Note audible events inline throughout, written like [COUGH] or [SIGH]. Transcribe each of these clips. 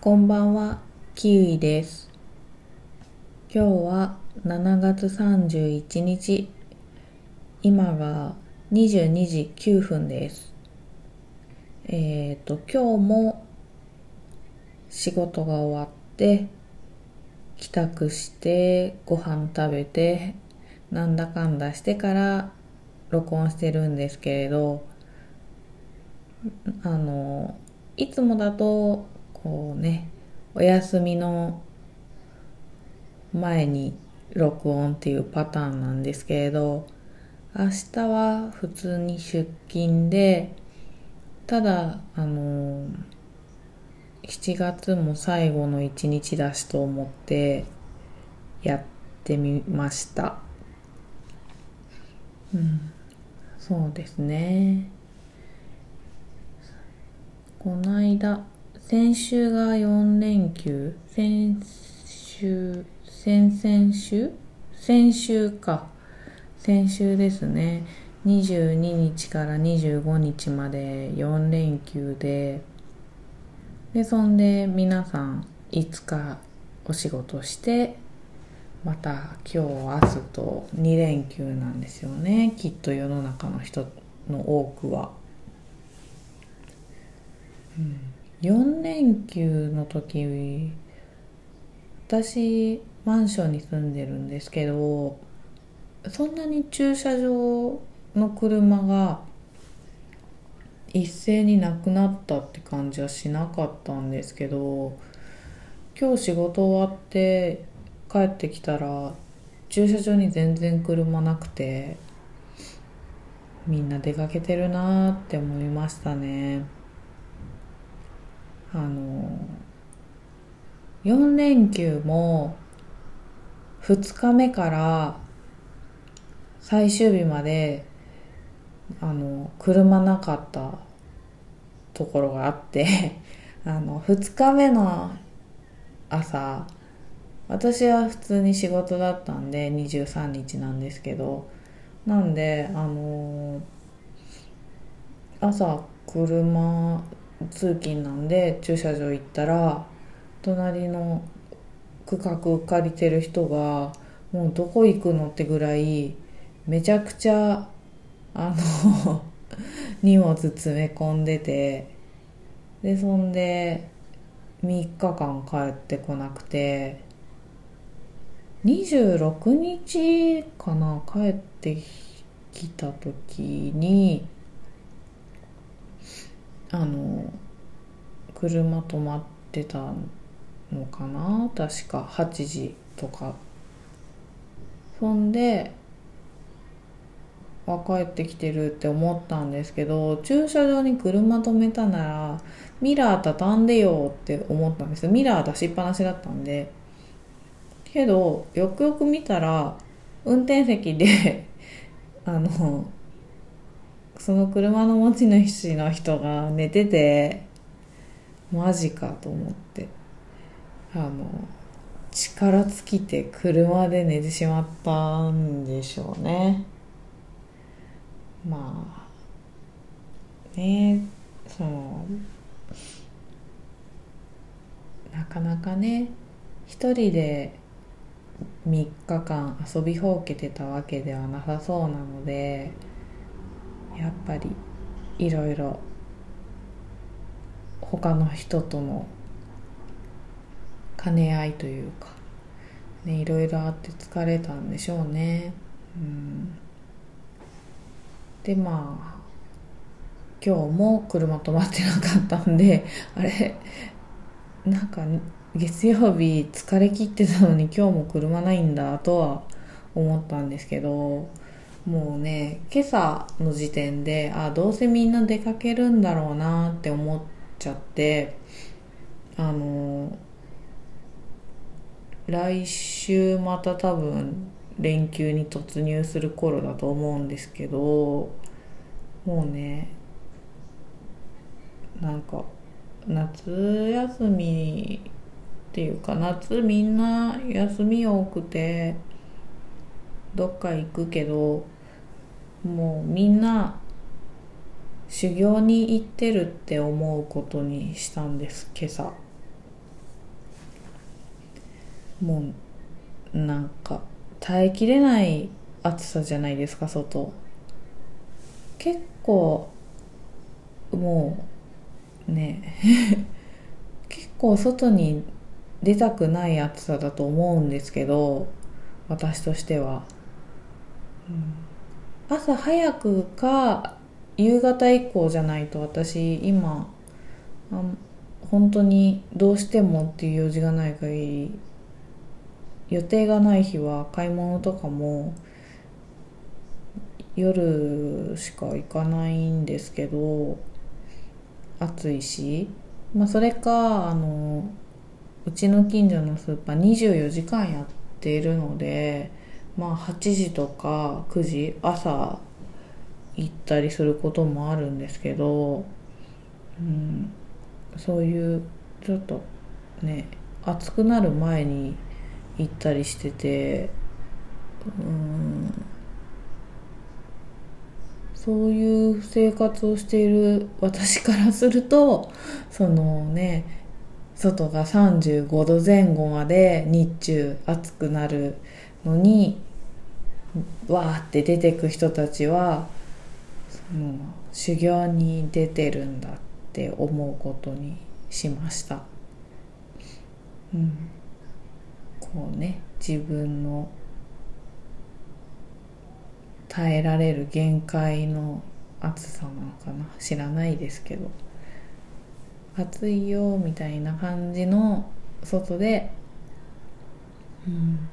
こんばんは、キウイです。今日は7月31日、今が22時9分です。えっ、と、今日も仕事が終わって、帰宅して、ご飯食べて、なんだかんだしてから録音してるんですけれど、あの、いつもだと、こうね、お休みの前に録音っていうパターンなんですけれど、明日は普通に出勤で、ただ、あの、7月も最後の一日だしと思ってやってみました。うん、そうですね。この間、先週が4連休、先週、先々週？先週か。先週ですね。22日から25日まで4連休で、で、そんで皆さん5日お仕事して、また今日明日と2連休なんですよね。きっと世の中の人の多くは。うん4連休の時私マンションに住んでるんですけどそんなに駐車場の車が一斉になくなったって感じはしなかったんですけど今日仕事終わって帰ってきたら駐車場に全然車なくてみんな出かけてるなーって思いましたね。あの4連休も2日目から最終日まであの車なかったところがあって [LAUGHS] あの2日目の朝私は普通に仕事だったんで23日なんですけどなんであの朝車通勤なんで駐車場行ったら隣の区画借りてる人がもうどこ行くのってぐらいめちゃくちゃあの [LAUGHS] 荷物詰め込んでてでそんで3日間帰ってこなくて26日かな帰ってきた時にあの車止まってたのかな？確か8時とか。そんであ帰ってきてるって思ったんですけど駐車場に車止めたならミラー畳んでよって思ったんです。ミラー出しっぱなしだったんで。けどよくよく見たら運転席で [LAUGHS] あのその車の持ち主の人が寝ててマジかと思って。あの力尽きて車で寝てしまったんでしょうね。まあねそのなかなかね一人で3日間遊びほうけてたわけではなさそうなのでやっぱりいろいろ他の人との兼ね合いというか、ね、いろいろあって疲れたんでしょうね。うん、でまあ今日も車止まってなかったんであれなんか月曜日疲れ切ってたのに今日も車ないんだとは思ったんですけどもうね今朝の時点であどうせみんな出かけるんだろうなって思っちゃってあの来週また多分連休に突入する頃だと思うんですけどもうねなんか夏休みっていうか夏みんな休み多くてどっか行くけどもうみんな修行に行ってるって思うことにしたんです今朝。もうなんか耐えきれない暑さじゃないですか外。結構もうね [LAUGHS] 結構外に出たくない暑さだと思うんですけど私としては、うん、朝早くか夕方以降じゃないと私今本当にどうしてもっていう用事がない限り予定がない日は買い物とかも夜しか行かないんですけど暑いし、まあ、それかあのうちの近所のスーパー24時間やってるのでまあ8時とか9時朝行ったりすることもあるんですけど、うん、そういうちょっとね暑くなる前に行ったりしててうんそういう生活をしている私からするとそのね外が35度前後まで日中暑くなるのにわーって出てく人たちはその修行に出てるんだって思うことにしました。うん、こうね自分の耐えられる限界の暑さなのかな。知らないですけど。暑いよみたいな感じの外で、うん、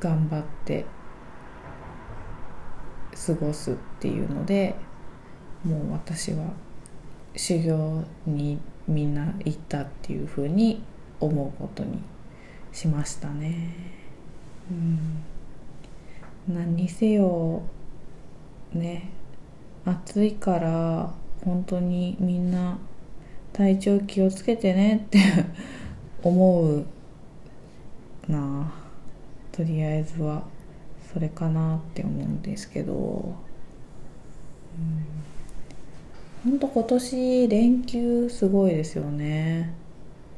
頑張って過ごすっていうのでもう私は修行にみんな行ったっていうふうに思うことにしましたね。うん何にせよね暑いから本当にみんな体調気をつけてねって思うなあとりあえずはそれかなって思うんですけど、うん、ほんと今年連休すごいですよね。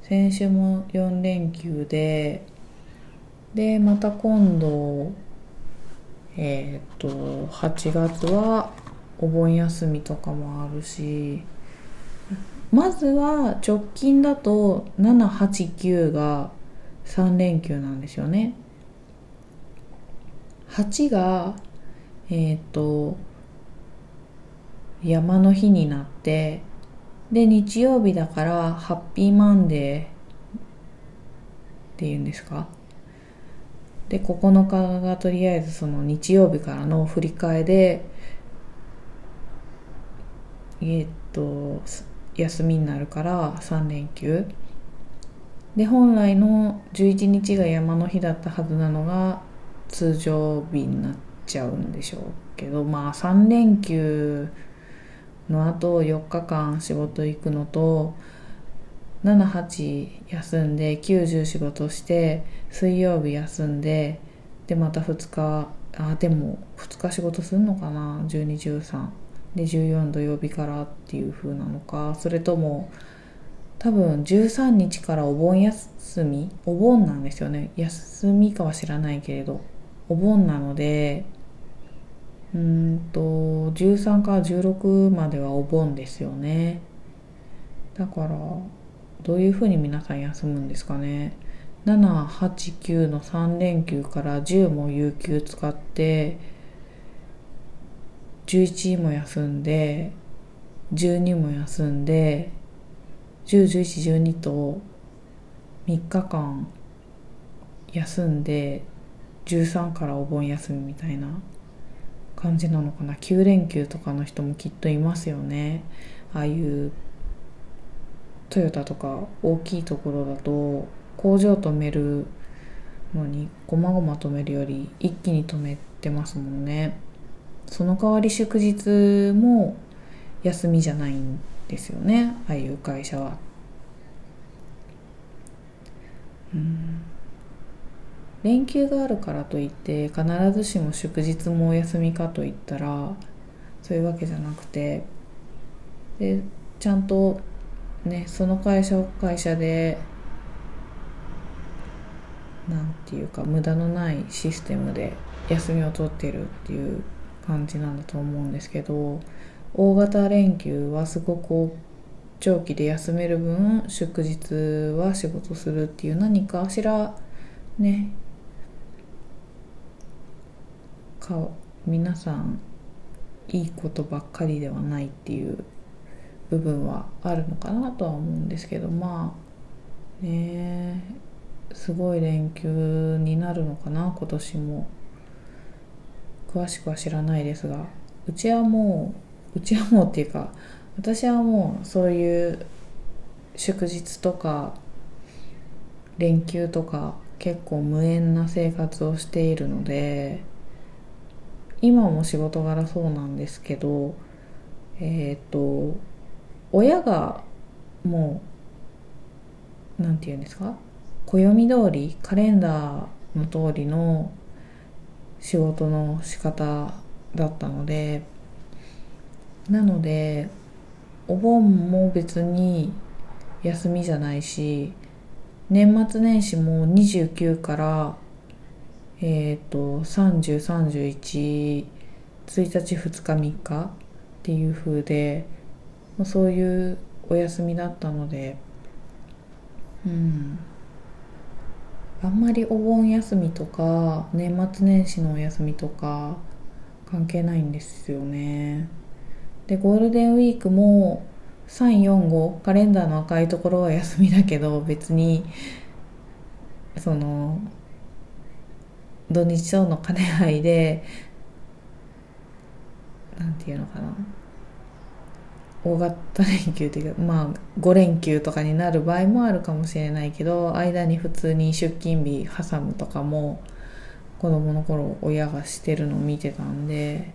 先週も4連休で。でまた今度えっ、と8月はお盆休みとかもあるし。まずは直近だと789が3連休なんですよね。8がえっ、と山の日になってで日曜日だからハッピーマンデーっていうんですか？で9日がとりあえずその日曜日からの振り替えでえっと休みになるから3連休。で本来の11日が山の日だったはずなのが通常日になっちゃうんでしょうけどまあ3連休のあと4日間仕事行くのと78休んで90仕事して水曜日休んででまた2日あでも2日仕事すんのかな？1213で14土曜日からっていう風なのか。それとも多分13日からお盆休み？お盆なんですよね。休みかは知らないけれど。お盆なのでうんと13から16まではお盆ですよね。だからどういうふうに皆さん休むんですかね。789の3連休から10も有給使って11も休んで12も休んで101112と3日間休んで13からお盆休みみたいな感じなのかな。9連休とかの人もきっといますよね。ああいうトヨタとか大きいところだと工場止めるのにごまごま止めるより一気に止めてますもんね。その代わり祝日も休みじゃないんですよね。ああいう会社は。うん。連休があるからといって必ずしも祝日もお休みかといったらそういうわけじゃなくてでちゃんとねその会社会社でなんていうか無駄のないシステムで休みを取ってるっていう感じなんだと思うんですけど大型連休はすごく長期で休める分祝日は仕事するっていう何かしらねか皆さんいいことばっかりではないっていう部分はあるのかなとは思うんですけどまあねすごい連休になるのかな今年も。詳しくは知らないですがうちはもううちはもうっていうか私はもうそういう祝日とか連休とか結構無縁な生活をしているので今も仕事柄そうなんですけどえっ、ー、と親がもう何て言うんですか？暦通りカレンダーの通りの仕事の仕方だったのでなのでお盆も別に休みじゃないし年末年始も29からえっ、ー、と3031 1日2日3日っていう風でそういうお休みだったのでうんあんまりお盆休みとか年末年始のお休みとか関係ないんですよね。でゴールデンウィークも345カレンダーの赤いところは休みだけど別にその土日との兼ね合いでなんていうのかな。大型連休っていうかまあ5連休とかになる場合もあるかもしれないけど間に普通に出勤日挟むとかも子供の頃親がしてるのを見てたんで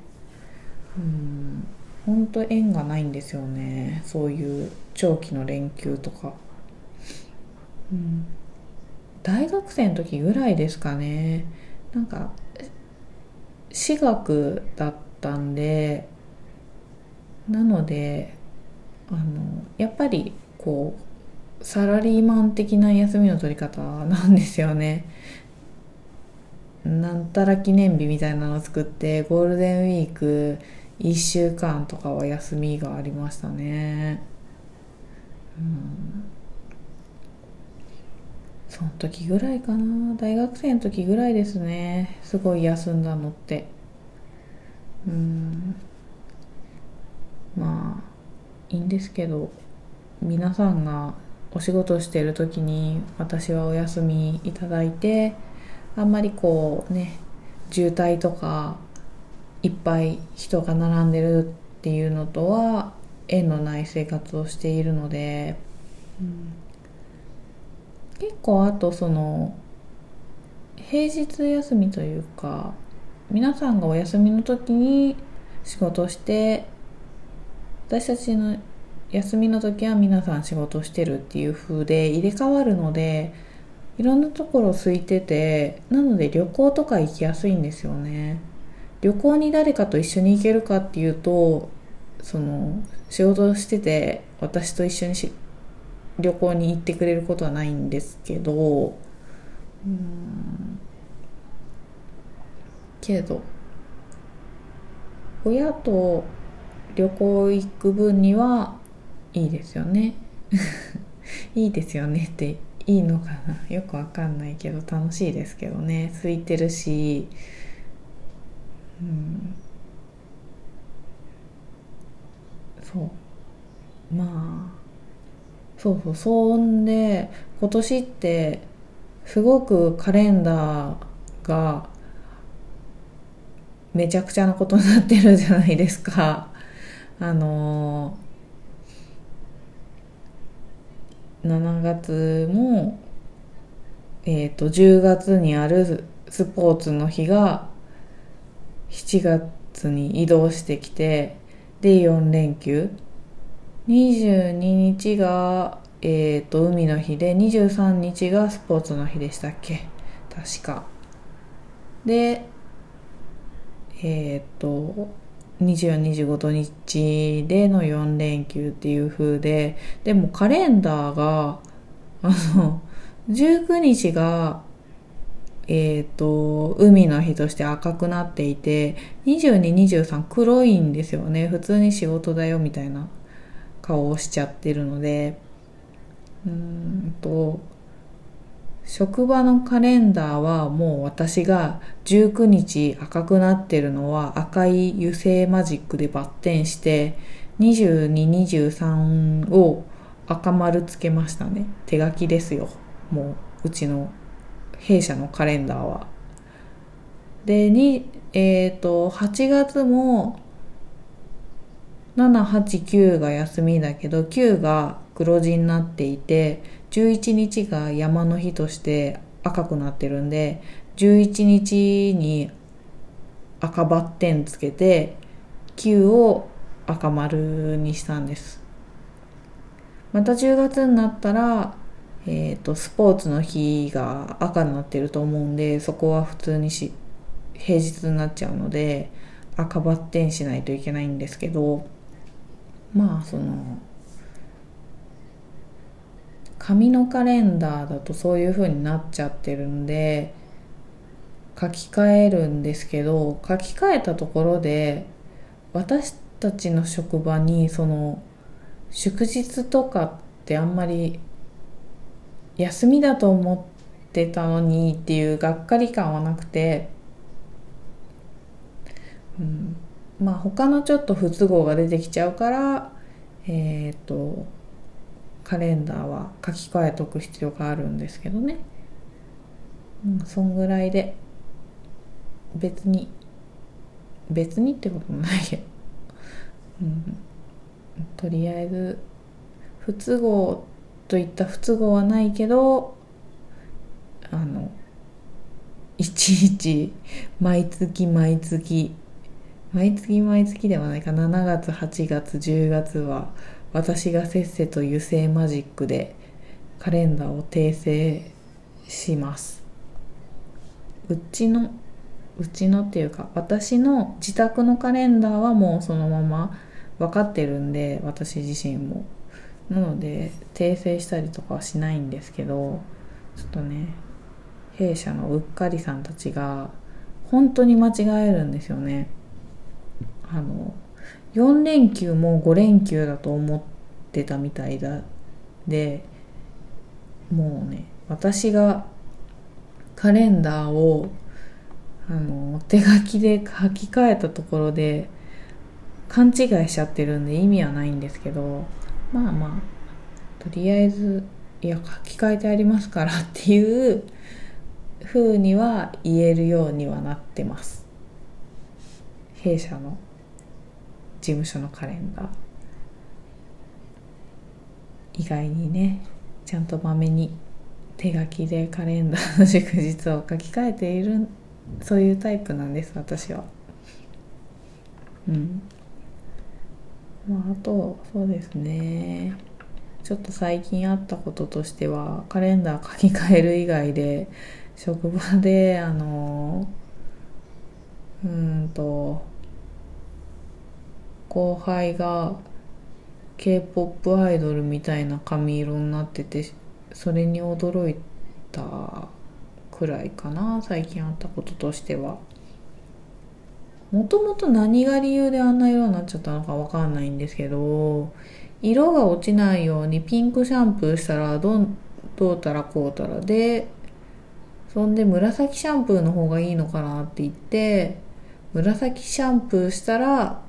うん本当縁がないんですよね。そういう長期の連休とか、うん、大学生の時ぐらいですかね。なんか私学だったんでなのであのやっぱりこうサラリーマン的な休みの取り方なんですよね。なんたら記念日みたいなのを作ってゴールデンウィーク1週間とかは休みがありましたね。うん。その時ぐらいかな。大学生の時ぐらいですね。すごい休んだのって。うん。まあいいんですけど皆さんがお仕事してる時に私はお休みいただいてあんまりこうね渋滞とかいっぱい人が並んでるっていうのとは縁のない生活をしているので、うん、結構あとその平日休みというか皆さんがお休みの時に仕事して私たちの休みの時は皆さん仕事してるっていう風で入れ替わるのでいろんなところ空いててなので旅行とか行きやすいんですよね。旅行に誰かと一緒に行けるかっていうとその仕事してて私と一緒に旅行に行ってくれることはないんですけどうん。けど親と旅行行く分にはいいですよね。[LAUGHS] いいですよねっていいのかな。よくわかんないけど楽しいですけどね。空いてるし。うん。そう。まあ。そうそうそんで今年ってすごくカレンダーがめちゃくちゃなことになってるじゃないですか。[LAUGHS] あの7月もえっ、ー、と10月にあるスポーツの日が7月に移動してきてで4連休。22日が、えっ、ー、と海の日で23日がスポーツの日でしたっけ？確か。でえっ、ー、と2425土日での4連休っていう風ででもカレンダーがあの19日がえっ、と、海の日として赤くなっていて、22、23黒いんですよね。普通に仕事だよみたいな。顔をしちゃってるので、うんと、職場のカレンダーはもう私が19日赤くなってるのは赤い油性マジックでバッテンして22、23を赤丸つけましたね。手書きですよ。もううちの弊社のカレンダーは。で、に、えっ、ー、と、8月も7、8、9が休みだけど、9が黒字になっていて、11日が山の日として赤くなってるんで、11日に赤バッテンつけて、9を赤丸にしたんです。また10月になったら、えっ、ー、と、スポーツの日が赤になってると思うんで、そこは普通にし、平日になっちゃうので、赤バッテンしないといけないんですけど、まあ、その、紙のカレンダーだとそういう風になっちゃってるんで書き換えるんですけど書き換えたところで私たちの職場にその祝日とかってあんまり休みだと思ってたのにっていうがっかり感はなくて、うん、まあ他のちょっと不都合が出てきちゃうからえっ、ー、とカレンダーは書き換えとく必要があるんですけどね、うん、そんぐらいで別に別にってこともないけど、[LAUGHS] うん、とりあえず不都合といった不都合はないけどあのいちいち毎月毎月毎月毎月ではないか7月8月10月は私がせっせと油性マジックでカレンダーを訂正します。うちのうちのっていうか私の自宅のカレンダーはもうそのまま分かってるんで私自身も。なので訂正したりとかはしないんですけどちょっとね弊社のうっかりさんたちが本当に間違えるんですよね。あの4連休も5連休だと思ってたみたいだでもうね私がカレンダーをあの手書きで書き換えたところで勘違いしちゃってるんで意味はないんですけどまあまあとりあえずいや書き換えてありますからっていう風には言えるようにはなってます。弊社の。事務所のカレンダー。意外にねちゃんとまめに手書きでカレンダーの祝日を書き換えているそういうタイプなんです私は。うん。まああとそうですね。ちょっと最近あったこととしてはカレンダー書き換える以外で職場であのうんと後輩が K-POP アイドルみたいな髪色になっててそれに驚いたくらいかな最近あったこととしては。もともと何が理由であんな色になっちゃったのかわかんないんですけど色が落ちないようにピンクシャンプーしたらどんどうたらこうたらでそんで紫シャンプーの方がいいのかなって言って紫シャンプーしたら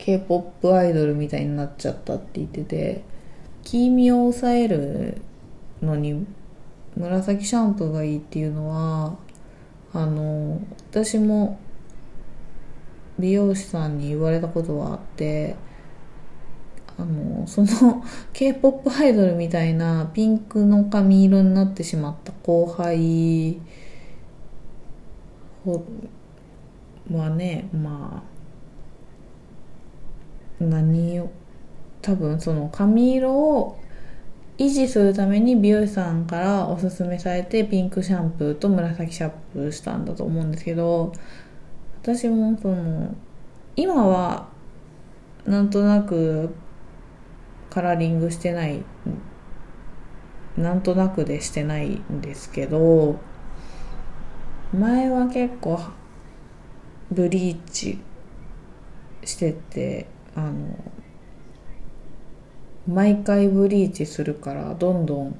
K-POP アイドルみたいになっちゃったって言ってて黄身を抑えるのに紫シャンプーがいいっていうのはあの私も美容師さんに言われたことはあってあのその [LAUGHS] K-POP アイドルみたいなピンクの髪色になってしまった後輩はねまあ何を多分その髪色を維持するために美容師さんからおすすめされてピンクシャンプーと紫シャンプーしたんだと思うんですけど私もその今はなんとなくカラーリングしてないなんとなくでしてないんですけど前は結構ブリーチしててあの毎回ブリーチするからどんどん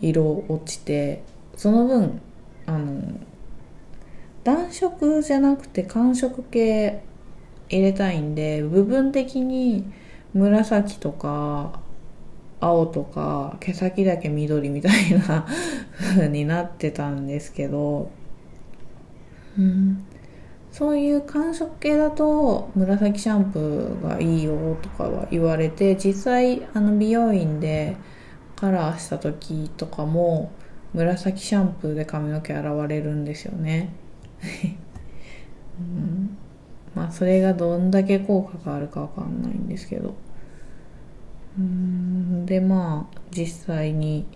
色落ちてその分あの暖色じゃなくて寒色系入れたいんで部分的に紫とか青とか毛先だけ緑みたいな [LAUGHS] 風になってたんですけど、うん、そういう寒色系だと紫シャンプーがいいよとかは言われて実際あの美容院でカラーした時とかも紫シャンプーで髪の毛洗われるんですよね、[LAUGHS] うん、まあそれがどんだけ効果があるかわかんないんですけど。うん。でまあ実際に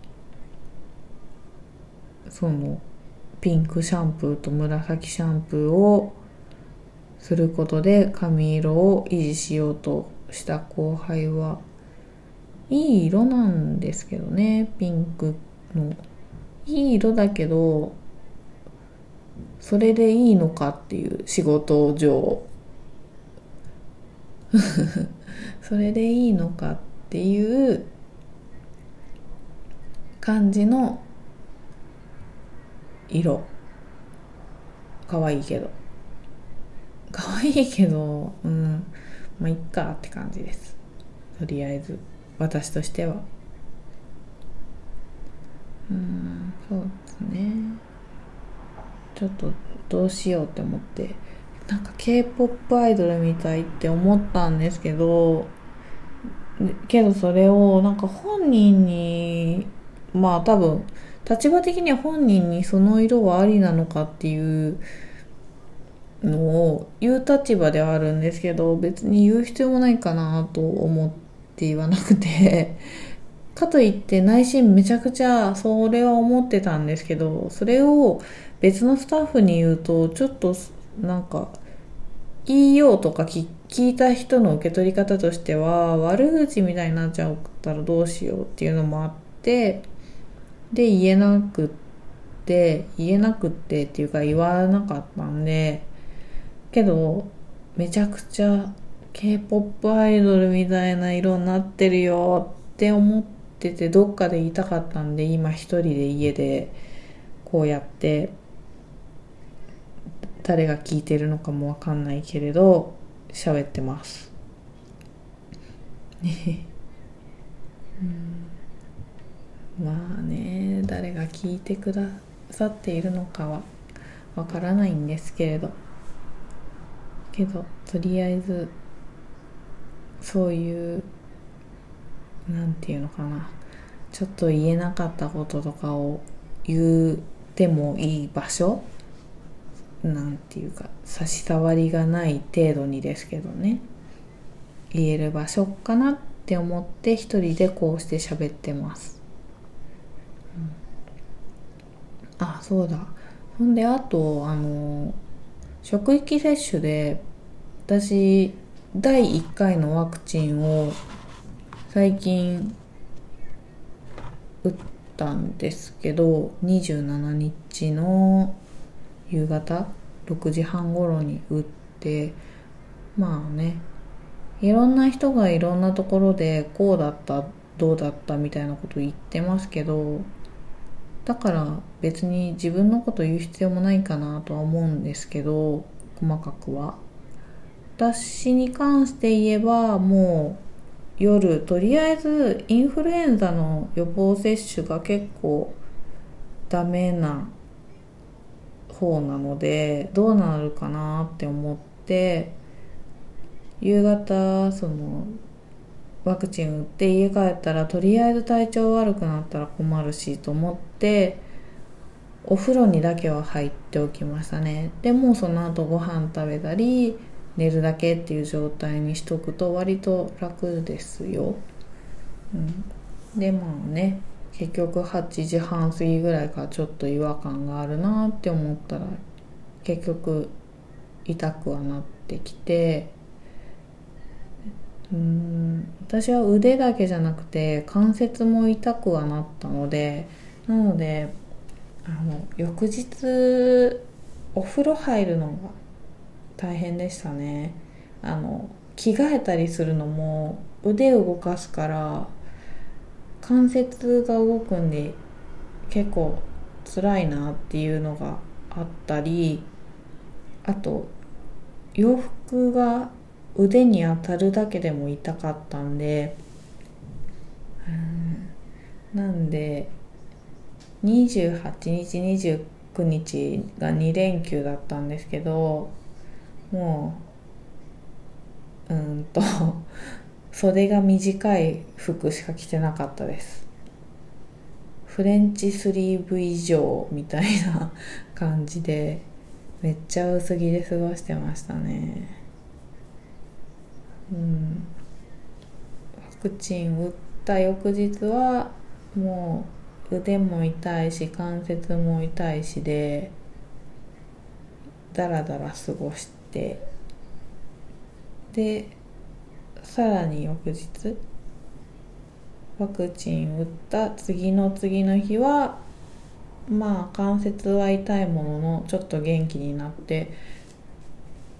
そのピンクシャンプーと紫シャンプーをすることで髪色を維持しようとした後輩はいい色なんですけどね。ピンクの。いい色だけどそれでいいのかっていう仕事上。[LAUGHS] それでいいのかっていう感じの色。可愛いけど。可愛いけどうん。まあいっかって感じです。とりあえず私としては。うんそうですね。ちょっとどうしようって思って。なんか k p o p アイドルみたいって思ったんですけどけどそれをなんか本人にまあ多分立場的には本人にその色はありなのかっていうのを言う立場ではあるんですけど別に言う必要もないかなと思って言わなくて。[LAUGHS] かといって内心めちゃくちゃそれは思ってたんですけどそれを別のスタッフに言うとちょっとなんか言いようとか聞いた人の受け取り方としては悪口みたいになっちゃったらどうしようっていうのもあってで言えなくって言えなくってっていうか言わなかったんでけどめちゃくちゃ K-POP アイドルみたいな色になってるよって思っててどっかで言いたかったんで今一人で家でこうやって誰が聞いてるのかもわかんないけれど喋ってます。[LAUGHS] うん。まあね誰が聞いてくださっているのかはわからないんですけれど。けどとりあえずそういうなんていうのかな。ちょっと言えなかったこととかを言ってもいい場所？なんていうか差し障りがない程度にですけどね。言える場所かなって思って一人でこうして喋ってます、うん、あそうだ。ほんであとあの職域接種で私第1回のワクチンを最近打ったんですけど27日の夕方6時半頃に打ってまあねいろんな人がいろんなところでこうだったどうだったみたいなこと言ってますけどだから別に自分のこと言う必要もないかなとは思うんですけど細かくは。私に関して言えばもう夜とりあえずインフルエンザの予防接種が結構ダメな方なのでどうなるかなって思って夕方そのワクチン打って家帰ったらとりあえず体調悪くなったら困るしと思ってお風呂にだけは入っておきましたね。でもうその後ご飯食べたり寝るだけっていう状態にしとくと割と楽ですよ、うん、でまあね結局8時半過ぎぐらいからちょっと違和感があるなって思ったら結局痛くはなってきてうん私は腕だけじゃなくて関節も痛くはなったのでなのであの翌日お風呂入るのが大変でしたね。あの着替えたりするのも腕動かすから関節が動くんで結構辛いなっていうのがあったりあと洋服が腕に当たるだけでも痛かったんでうんなんで28日29日が2連休だったんですけどもううんと [LAUGHS] 袖が短い服しか着てなかったです。フレンチスリーブ以上みたいな感じでめっちゃ薄着で過ごしてましたね。うん。ワクチン打った翌日はもう腕も痛いし関節も痛いしでだらだら過ごしてでさらに翌日ワクチン打った次の次の日はまあ関節は痛いもののちょっと元気になって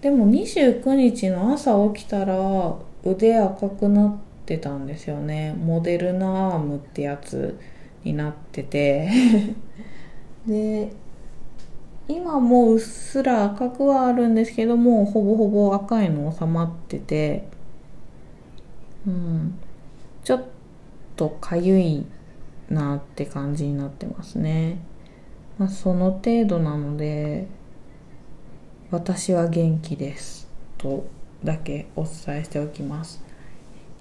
でも29日の朝起きたら腕赤くなってたんですよね。モデルナアームってやつになってて。[LAUGHS] で今もうっすら赤くはあるんですけどもほぼほぼ赤いの収まっててうん。ちょっとかゆいなって感じになってますね。まあその程度なので私は元気ですとだけお伝えしておきます。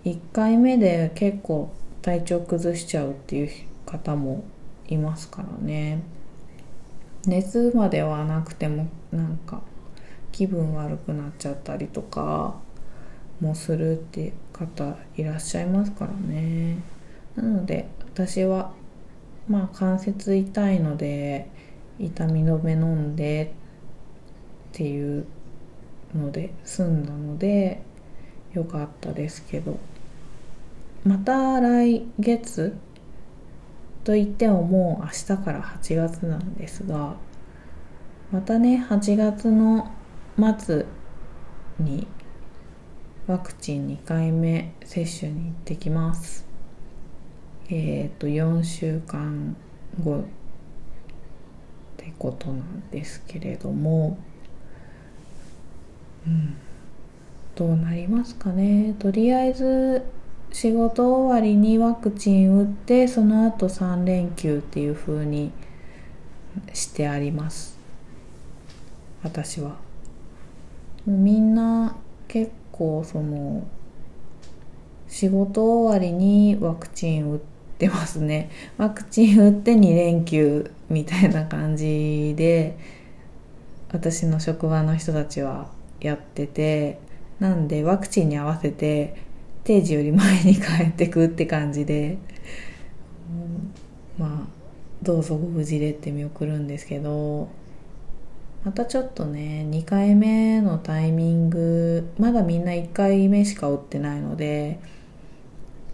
1回目で結構体調崩しちゃうっていう方もいますからね。熱まではなくてもなんか気分悪くなっちゃったりとかもするって方いらっしゃいますからね。なので私はまあ関節痛いので痛み止め飲んでっていうので済んだのでよかったですけど。また来月と言ってももう明日から8月なんですがまたね8月の末にワクチン2回目接種に行ってきます。えっ、ー、と4週間後ってことなんですけれどもうん、どうなりますかね。とりあえず仕事終わりにワクチン打ってその後3連休っていう風にしてあります。私は。みんな結構その仕事終わりにワクチン打ってますね。ワクチン打って2連休みたいな感じで私の職場の人たちはやっててなんでワクチンに合わせて定時より前に帰ってくって感じで、うん、まあどうぞご無事でって見送るんですけどまたちょっとね2回目のタイミングまだみんな1回目しか打ってないので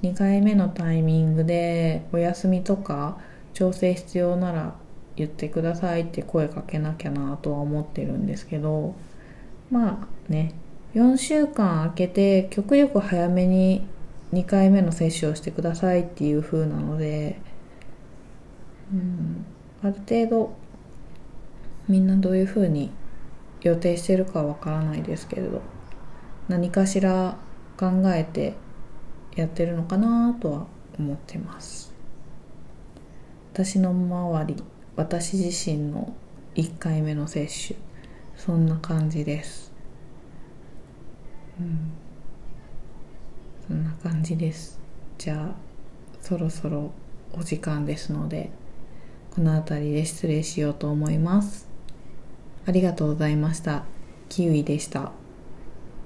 2回目のタイミングでお休みとか調整必要なら言ってくださいって声かけなきゃなとは思ってるんですけどまあね4週間空けて極力早めに2回目の接種をしてくださいっていう風なので、うん、ある程度みんなどういう風に予定してるかわからないですけれど何かしら考えてやってるのかなとは思ってます。私の周り私自身の1回目の接種そんな感じです。うん。そんな感じです。じゃあそろそろお時間ですのでこの辺りで失礼しようと思います。ありがとうございました。キウイでした。